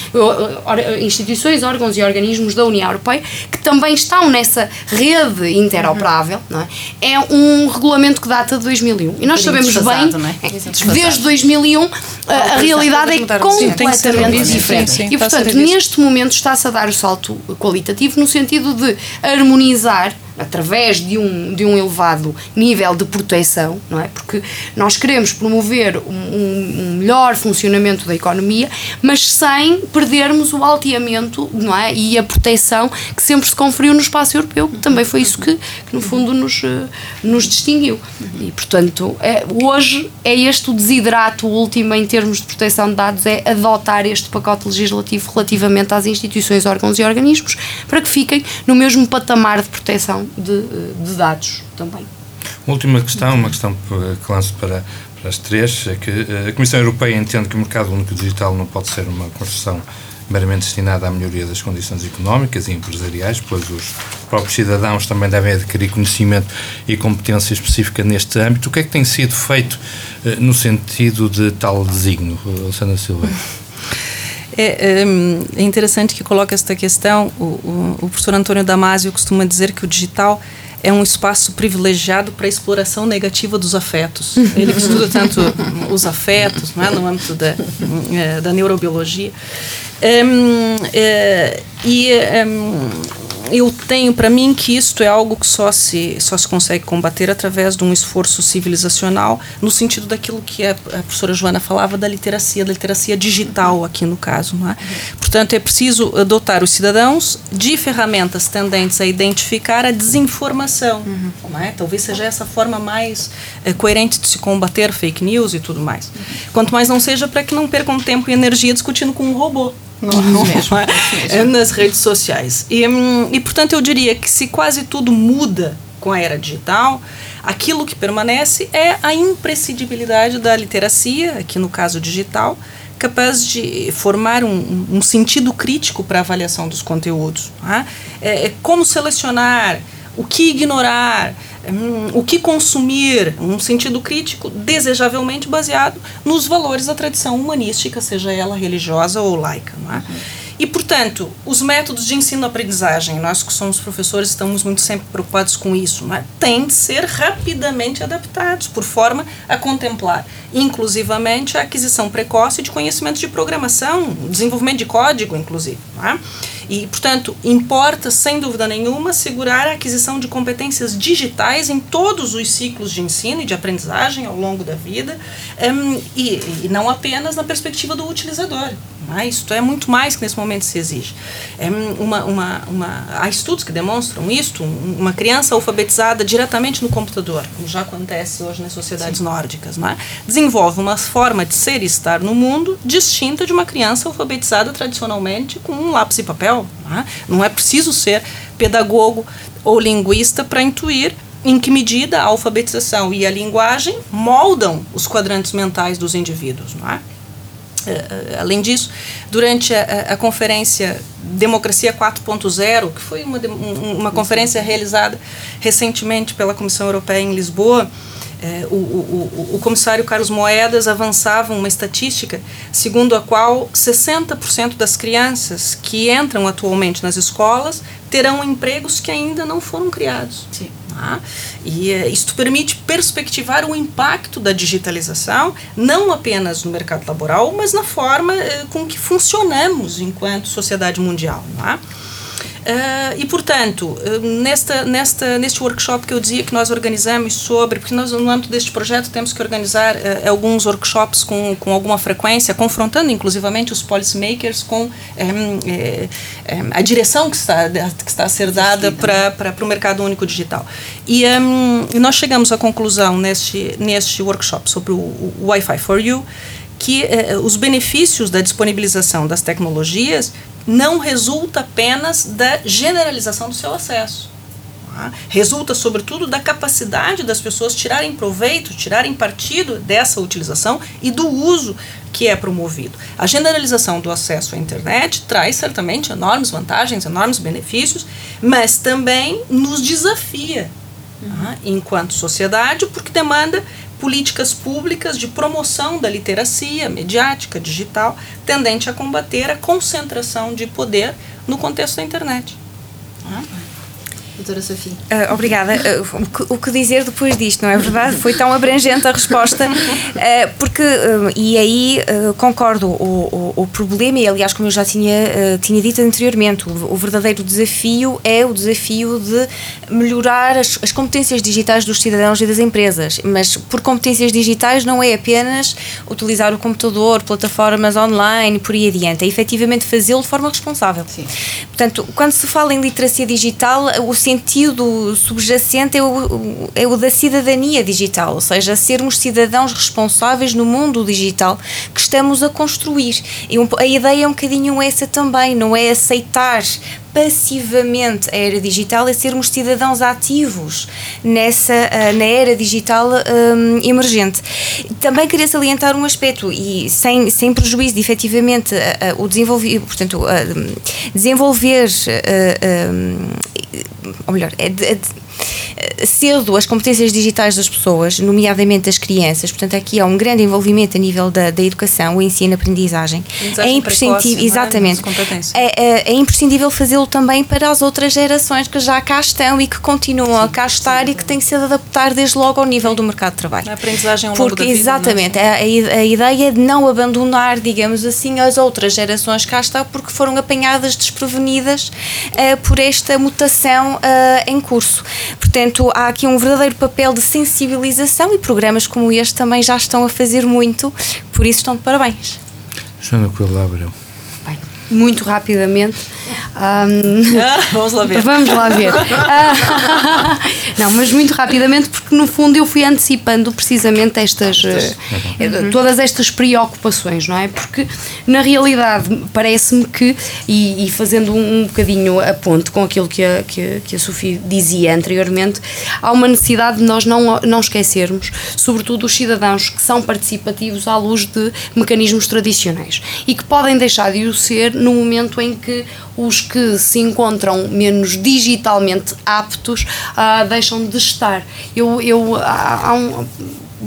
Instituições, órgãos e organismos da União Europeia que também estão nessa rede interoperável. Não é? é um regulamento que data de 2001. E nós sabemos bem, é? é desde 2001, a, a realidade é completamente diferente. Sim, sim, e, portanto, neste momento está-se a dar o salto qualitativo no sentido de harmonizar através de um, de um elevado nível de proteção, não é? Porque nós queremos promover um, um melhor funcionamento da economia, mas sem perdermos o alteamento, não é? E a proteção que sempre se conferiu no espaço europeu, que também foi isso que, que no fundo nos, eh, nos distinguiu. E, portanto, é, hoje é este o desidrato último em termos de proteção de dados, é adotar este pacote legislativo relativamente às instituições, órgãos e organismos, para que fiquem no mesmo patamar de proteção de, de dados também. Última questão, uma questão que lanço para, para as três, é que eh, a Comissão Europeia entende que o mercado único digital não pode ser uma construção meramente destinada à melhoria das condições económicas e empresariais, pois os próprios cidadãos também devem adquirir conhecimento e competência específica neste âmbito. O que é que tem sido feito eh, no sentido de tal desígnio, Alessandra Silva? <laughs> É, hum, é, interessante que coloque esta questão. O, o, o professor Antônio Damasio costuma dizer que o digital é um espaço privilegiado para a exploração negativa dos afetos. <laughs> Ele estuda tanto os afetos, não é, no âmbito da, é, da neurobiologia. Um, é, e um, eu tenho para mim que isto é algo que só se, só se consegue combater através de um esforço civilizacional, no sentido daquilo que a, a professora Joana falava da literacia, da literacia digital aqui no caso. Não é? Portanto, é preciso dotar os cidadãos de ferramentas tendentes a identificar a desinformação. Uhum. Não é? Talvez seja essa forma mais é, coerente de se combater fake news e tudo mais. Quanto mais não seja para que não percam tempo e energia discutindo com um robô. Não, não é? é? nas redes sociais. E, hum, e, portanto, eu diria que se quase tudo muda com a era digital, aquilo que permanece é a imprescindibilidade da literacia, aqui no caso digital, capaz de formar um, um sentido crítico para a avaliação dos conteúdos. É? é como selecionar, o que ignorar, O que consumir, um sentido crítico desejavelmente baseado nos valores da tradição humanística, seja ela religiosa ou laica. Não é? E, portanto, os métodos de ensino-aprendizagem, nós que somos professores estamos muito sempre preocupados com isso, não é? têm de ser rapidamente adaptados, por forma a contemplar, inclusivamente, a aquisição precoce de conhecimentos de programação, desenvolvimento de código, inclusive. Não é? E, portanto, importa, sem dúvida nenhuma, assegurar a aquisição de competências digitais em todos os ciclos de ensino e de aprendizagem ao longo da vida, um, e, e não apenas na perspectiva do utilizador. É? Isto é muito mais que nesse momento se exige. É uma, uma, uma, há estudos que demonstram isto. Uma criança alfabetizada diretamente no computador, como já acontece hoje nas sociedades Sim. nórdicas, é? desenvolve uma forma de ser e estar no mundo distinta de uma criança alfabetizada tradicionalmente com um lápis e papel. Não é, não é preciso ser pedagogo ou linguista para intuir em que medida a alfabetização e a linguagem moldam os quadrantes mentais dos indivíduos. Não é? Eh, eh, além disso, durante a, a conferência Democracia 4.0, que foi uma, uma conferência realizada recentemente pela Comissão Europeia em Lisboa, é, o, o, o, comissário Carlos Moedas avançava uma estatística segundo a qual 60% das crianças que entram atualmente nas escolas terão empregos que ainda não foram criados. Sim. Tá? E uh, isto permite perspectivar o impacto da digitalização, não apenas no mercado laboral, mas na forma uh, com que funcionamos enquanto sociedade mundial. Não é? Uh, e, portanto, uh, nesta, nesta, neste workshop que eu dizia que nós organizamos sobre, porque nós, no âmbito deste projeto, temos que organizar uh, alguns workshops com, com alguma frequência, confrontando inclusivamente os policymakers com a direção que está, que está a ser dada para o mercado único digital. E um, nós chegamos à conclusão neste, neste workshop sobre o, o Wi-Fi for You que os benefícios da disponibilização das tecnologias não resulta apenas da generalização do seu acesso. Tá? Resulta, sobretudo, da capacidade das pessoas tirarem proveito, tirarem partido dessa utilização e do uso que é promovido. A generalização do acesso à internet traz certamente enormes vantagens, enormes benefícios, mas também nos desafia uhum. enquanto sociedade, porque demanda políticas públicas de promoção da literacia mediática digital tendente a combater a concentração de poder no contexto da internet. Doutora Sofia. Uh, obrigada. Uh, o, que, o, dizer depois disto, não é verdade? Foi tão abrangente a resposta, uh, porque, e aí concordo, o, o, o, problema, e aliás, como eu já tinha, tinha dito anteriormente, o, verdadeiro desafio é o desafio de melhorar as, as, competências digitais dos cidadãos e das empresas. Mas por competências digitais não é apenas utilizar o computador, plataformas online, por aí adiante, é efetivamente fazê-lo de forma responsável. Sim. Portanto, quando se fala em literacia digital, o sentido subjacente é o, é o da cidadania digital, ou seja, sermos cidadãos responsáveis no mundo digital que estamos a construir. E a ideia é um bocadinho essa também, não é aceitar passivamente a era digital é sermos cidadãos ativos nessa uh, na era digital um, emergente. Também queria salientar um aspecto e sem, sem prejuízo de efetivamente uh, uh, o desenvolver, portanto, desenvolver melhor, é, é, cedo as competências digitais das pessoas, nomeadamente das crianças. Portanto, aqui há um grande envolvimento a nível da, da educação, o ensino, a aprendizagem. É imprescindível, é? exatamente. É, é, é, imprescindível fazê-lo também para as outras gerações que já cá estão e que continuam sim, a cá estar sim, e que têm que se adaptar desde logo ao nível do mercado de trabalho. A aprendizagem ao longo Porque, da vida, Exatamente. A, a, ideia é de não abandonar, digamos assim, as outras gerações cá estão porque foram apanhadas desprevenidas uh, por esta mutação uh, em curso. Portanto, há aqui um verdadeiro papel de sensibilização e programas como este também já estão a fazer muito, por isso estão de parabéns. Joana Coelho Abreu. Muito rapidamente um, ah, <laughs> vamos lá ver. Vamos lá ver. <laughs> <laughs> não, mas muito rapidamente, porque no fundo eu fui antecipando precisamente estas. Uhum. todas estas preocupações, não é? Porque na realidade parece-me que, e, e, fazendo um, um bocadinho a ponte com aquilo que a, que, que a Sofia dizia anteriormente, há uma necessidade de nós não, não esquecermos, sobretudo os cidadãos que são participativos à luz de mecanismos tradicionais e que podem deixar de o ser no momento em que os que se encontram menos digitalmente aptos uh, deixam de estar. Eu, eu, há, há um,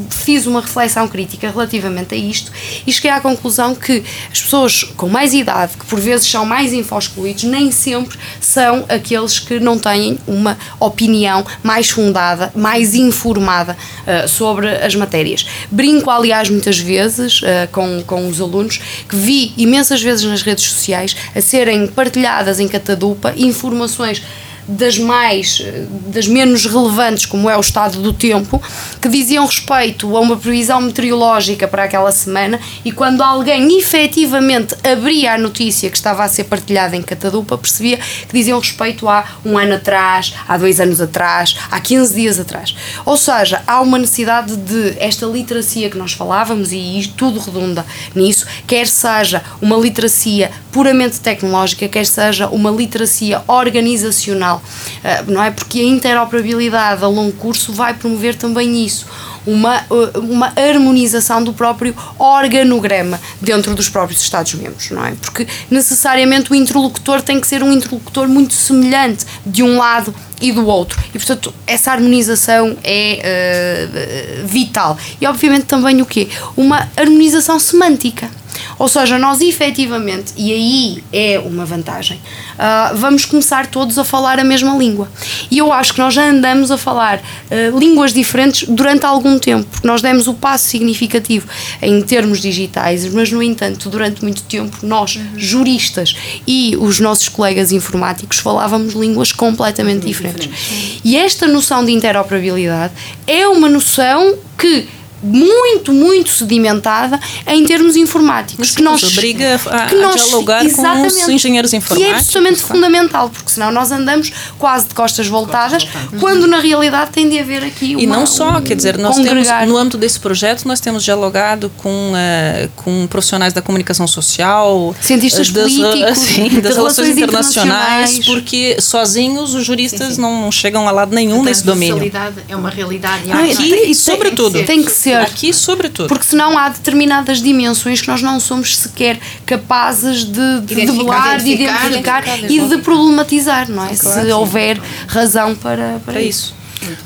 fiz uma reflexão crítica relativamente a isto e cheguei à conclusão que as pessoas com mais idade, que por vezes são mais infoscluídos, nem sempre são aqueles que não têm uma opinião mais fundada, mais informada uh, sobre as matérias. Brinco, aliás, muitas vezes uh, com, com os alunos que vi imensas vezes nas redes sociais a serem partilhadas em catadupa informações das mais, das menos relevantes, como é o estado do tempo, que diziam respeito a uma previsão meteorológica para aquela semana e quando alguém efetivamente abria a notícia que estava a ser partilhada em Catadupa, percebia que diziam respeito a um ano atrás, há dois anos atrás, há 15 dias atrás. Ou seja, há uma necessidade de esta literacia que nós falávamos e tudo redunda nisso, quer seja uma literacia puramente tecnológica, quer seja uma literacia organizacional eh, não é? Porque a interoperabilidade a longo curso vai promover também isso uma, eh, uma harmonização do próprio organograma dentro dos próprios Estados-membros, não é? Porque necessariamente o interlocutor tem que ser um interlocutor muito semelhante de um lado e do outro. E, portanto, essa harmonização é uh, vital. E, obviamente, também o quê? Uma harmonização semântica. Ou seja, nós efetivamente, e aí é uma vantagem, uh, vamos começar todos a falar a mesma língua. E eu acho que nós já andamos a falar uh, línguas diferentes durante algum tempo, porque nós demos o passo significativo em termos digitais, mas, no entanto, durante muito tempo, nós, juristas e os nossos colegas informáticos, falávamos línguas completamente diferentes. diferentes. E esta noção de interoperabilidade é uma noção que muito, muito sedimentada em termos informáticos. Sim, que nós obriga a, que nós, a dialogar com os engenheiros informáticos. E é absolutamente fundamental, porque senão nós andamos quase de costas voltadas, costas quando na realidade tem de haver aqui uma, E não só, um, quer dizer, nós congregar. temos, no âmbito desse projeto, nós temos dialogado com, uh, com profissionais da comunicação social, cientistas das, políticos, <laughs> sim, das relações, internacionais, internacionais, porque sozinhos os juristas sim, sim. não chegam a lado nenhum a nesse domínio. é uma realidade. Ah, aqui, e sobretudo. Tem que ser ser. Aqui, sobretudo. Porque senão há determinadas dimensões que nós não somos sequer capazes de, de debelar, de identificar, e de problematizar, não é? Claro, Se houver razão para, para isso.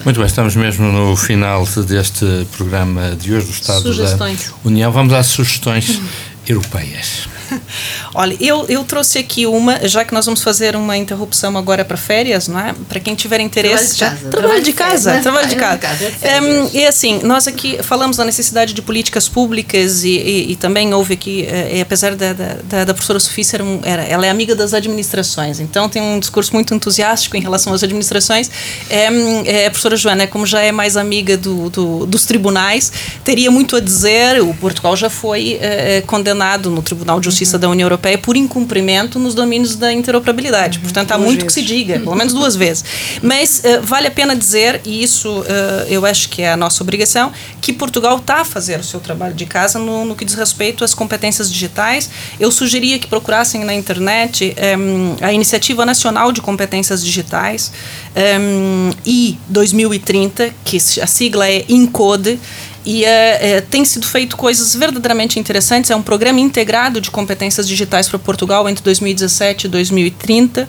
Muito bem, estamos mesmo no final deste programa de hoje do Estado sugestões. da União. Vamos às sugestões europeias. <laughs> Olha, eu, eu trouxe aqui uma, já que nós vamos fazer uma interrupção agora para férias, não é? Para quem tiver interesse. Trabalho de casa. Trabalho de casa. Trabalho de casa. É, e assim, nós aqui falamos da necessidade de políticas públicas e, e, e também houve aqui, é, apesar da, da, da professora Sofia ser um, era, ela é amiga das administrações, então tem um discurso muito entusiástico em relação às administrações. É, é, a professora Joana, como já é mais amiga do, do, dos tribunais, teria muito a dizer. O Portugal já foi é, condenado no Tribunal de Justiça da União Europeia por incumprimento nos domínios da interoperabilidade. Portanto, há muito que se diga, pelo menos duas vezes. Mas eh, vale a pena dizer, e isso eh, eu acho que é a nossa obrigação, que Portugal está a fazer o seu trabalho de casa no, no que diz respeito às competências digitais. Eu sugeria que procurassem na internet em, a Iniciativa Nacional de Competências Digitais em, I 2030, que a sigla é INCODE, e é, é, tem sido feito coisas verdadeiramente interessantes. É um programa integrado de competências digitais para Portugal entre 2017 e 2030.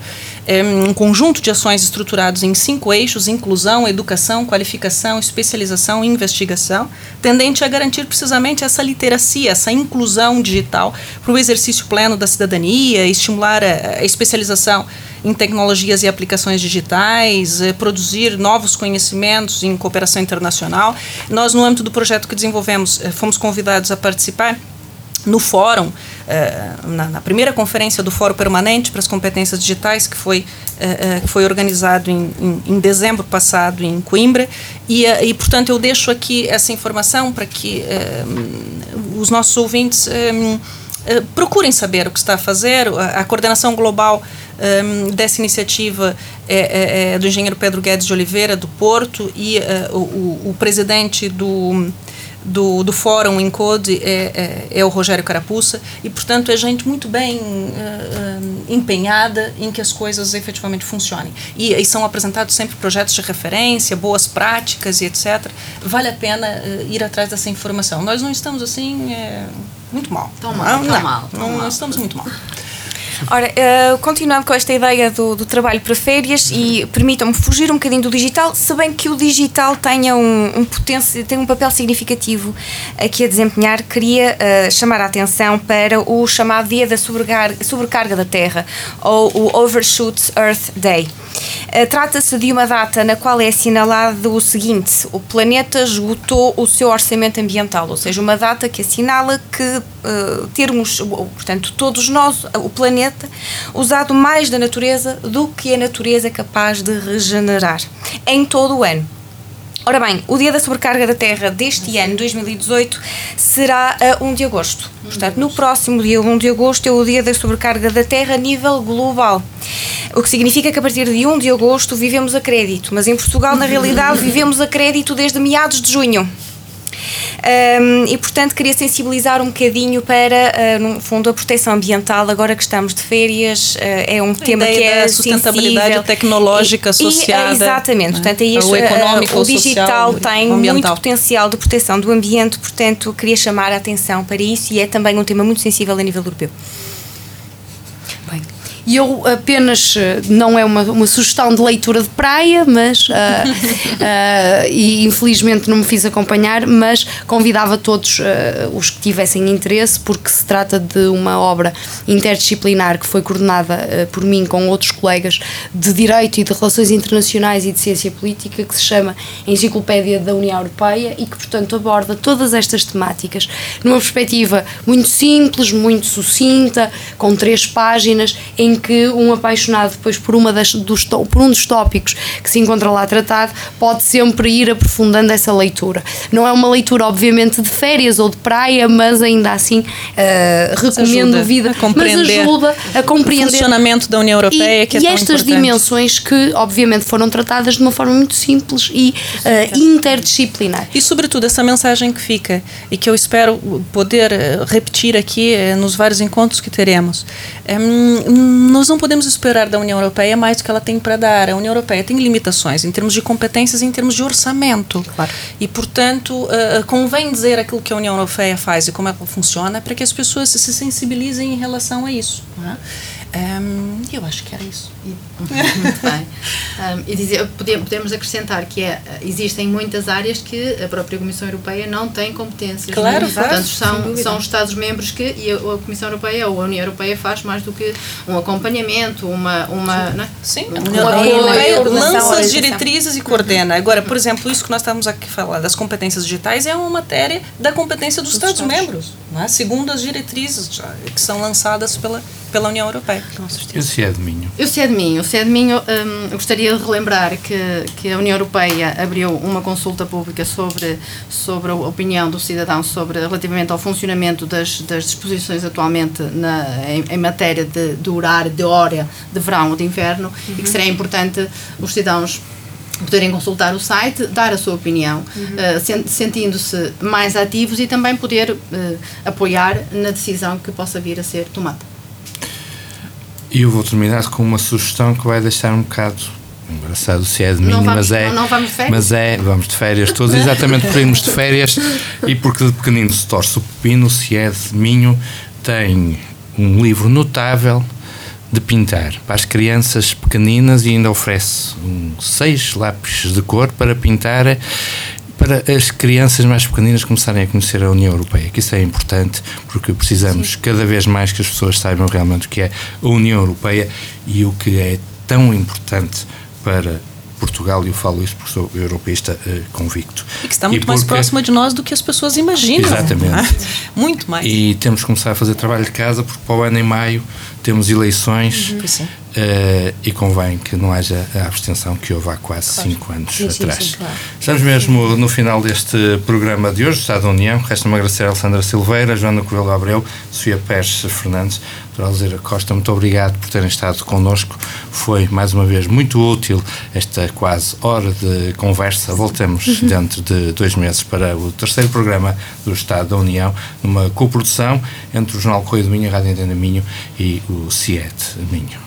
É um conjunto de ações estruturados em cinco eixos: inclusão, educação, qualificação, especialização e investigação, tendente a garantir precisamente essa literacia, essa inclusão digital para o exercício pleno da cidadania, estimular a, a especialização em tecnologias e aplicações digitais, eh, produzir novos conhecimentos em cooperação internacional. Nós, no âmbito do projeto que desenvolvemos, eh, fomos convidados a participar no fórum, eh, na, primeira conferência do Fórum Permanente para as Competências Digitais, que foi, eh, eh, que foi organizado em, em, em dezembro passado em Coimbra, e, e portanto eu deixo aqui essa informação para que os nossos ouvintes procurem saber o que está a fazer. A, coordenação global dessa iniciativa é, é- é do engenheiro Pedro Guedes de Oliveira, do Porto, e o- o presidente do, do, do Fórum Encode é, é, é o Rogério Carapuça, e, portanto, é gente muito bem eh, empenhada em que as coisas efetivamente funcionem. E, e são apresentados sempre projetos de referência, boas práticas e etc. Vale a pena eh, ir atrás dessa informação. Nós não estamos assim. muito mal. Tão mal, não, tão não, mal, tão não, mal. não estamos muito mal. Ora, eh, continuando com esta ideia do, do trabalho para férias e permitam-me fugir um bocadinho do digital, se bem que o digital tenha um, um tem um papel significativo aqui a desempenhar, queria eh, chamar a atenção para o chamado Dia da Sobrecar- Sobrecarga da Terra, ou o Overshoot Earth Day. Eh, Trata-se de uma data na qual é assinalado o seguinte: o planeta esgotou o seu orçamento ambiental, ou seja, uma data que assinala que eh, termos, portanto, todos nós, o planeta, usado mais da natureza do que a natureza é capaz de regenerar em todo o ano. Ora bem, o dia da sobrecarga da Terra deste ano, 2018, será a 1 de agosto. Portanto, no próximo dia 1 de agosto é o dia da sobrecarga da Terra a nível global. O que significa que a partir de 1 de agosto vivemos a crédito, mas em Portugal, na realidade, vivemos a crédito desde meados de junho. Um, e portanto queria sensibilizar um bocadinho para, uh, no fundo, a proteção ambiental. Agora que estamos de férias, uh, é um tema que é da sustentabilidade sensível. tecnológica E- e, associada, exatamente, né? portanto, é uh, o ou digital social, tem ou muito ambiental. potencial de proteção do ambiente, portanto, queria chamar a atenção para isso e é também um tema muito sensível a nível europeu. E eu apenas, eh, não é uma, uma sugestão de leitura de praia, mas, ah, ah, <laughs> e infelizmente não me fiz acompanhar, mas convidava todos ah, os que tivessem interesse, porque se trata de uma obra interdisciplinar que foi coordenada por mim com outros colegas de Direito e de Relações Internacionais e de Ciência Política, que se chama Enciclopédia da União Europeia e que, portanto, aborda todas estas temáticas numa perspectiva muito simples, muito sucinta, com três páginas, em que um apaixonado depois por, uma das, dos, por um dos tópicos que se encontra lá tratado pode sempre ir aprofundando essa leitura. Não é uma leitura, obviamente, de férias ou de praia, mas ainda assim eh, recomendo ajuda vida, mas ajuda a O compreender funcionamento da União Europeia e, que é e estas importante. dimensões que, obviamente, foram tratadas de uma forma muito simples e eh, interdisciplinar. E, sobretudo, essa mensagem que fica e que eu espero poder eh, repetir aqui nos vários encontros que teremos. Hum, nós não podemos esperar da União Europeia mais do que ela tem para dar. A União Europeia tem limitações em termos de competências e em termos de orçamento. Claro. E, portanto, eh, convém dizer aquilo que a União Europeia faz e como ela funciona para que as pessoas se sensibilizem em relação a isso. não é? Hum, eu acho que era isso. Muito bem. Um, e dizer, pode- podemos acrescentar que é, existem muitas áreas que a própria Comissão Europeia não tem competências. Claro, E, faz, portanto, são, são os Estados-membros que e a, a Comissão Europeia ou a União Europeia faz mais do que um acompanhamento, uma. uma não é? Sim, Um a União apoio, Europeia coordenação, lança as diretrizes e coordena. Agora, por exemplo, isso que nós estamos aqui falando das competências digitais é uma matéria da competência dos Estados-membros. é? segundo as diretrizes já, que são lançadas pela, pela União Europeia. E o CIE Minho? O CIE Minho, o CIE Minho hum, gostaria de relembrar que, que a União Europeia abriu uma consulta pública sobre, sobre a opinião do cidadão sobre, relativamente ao funcionamento das, das disposições atualmente na, em, em matéria de, de horário, de hora de verão ou de inverno uhum. e que seria importante os cidadãos poderem consultar o site, dar a sua opinião, uhum. uh, sentindo-se mais ativos e também poder uh, apoiar na decisão que possa vir a ser tomada. E eu vou terminar com uma sugestão que vai deixar um bocado engraçado se é de mim, mas é. Não, não vamos de férias? Mas é, vamos de férias todos, exatamente por irmos de férias e porque de pequenino se torce o pepino, se é de Minho, tem um livro notável de pintar para as crianças pequeninas e ainda oferece um, seis lápis de cor para pintar para as crianças mais pequeninas começarem a conhecer a União Europeia, que isso é importante porque precisamos Sim. cada vez mais que as pessoas saibam realmente o que é a União Europeia e o que é tão importante para Portugal, e eu falo isso porque sou europeísta uh, convicto. E que está muito porque... mais próxima de nós do que as pessoas imaginam. Exatamente. muito mais. E temos que começar a fazer trabalho de casa, porque para o ano em maio temos eleições uhum. Uh, e convém que não haja a abstenção que houve há quase claro. cinco anos sim, atrás. Sim, sim, claro. Estamos mesmo no final deste programa de hoje, Estado da União. Resta-me agradecer a Alessandra Silveira, Joana Coelho Abreu, Sofia Pérez Fernandes, Alzira Costa, muito obrigado por terem estado connosco. Foi, mais uma vez, muito útil esta quase hora de conversa. Voltamos uhum. dentro de dois meses para o terceiro programa do Estado da União, numa coprodução entre o Jornal Correio do Minho, a Rádio Antena Minho e o CIET Minho.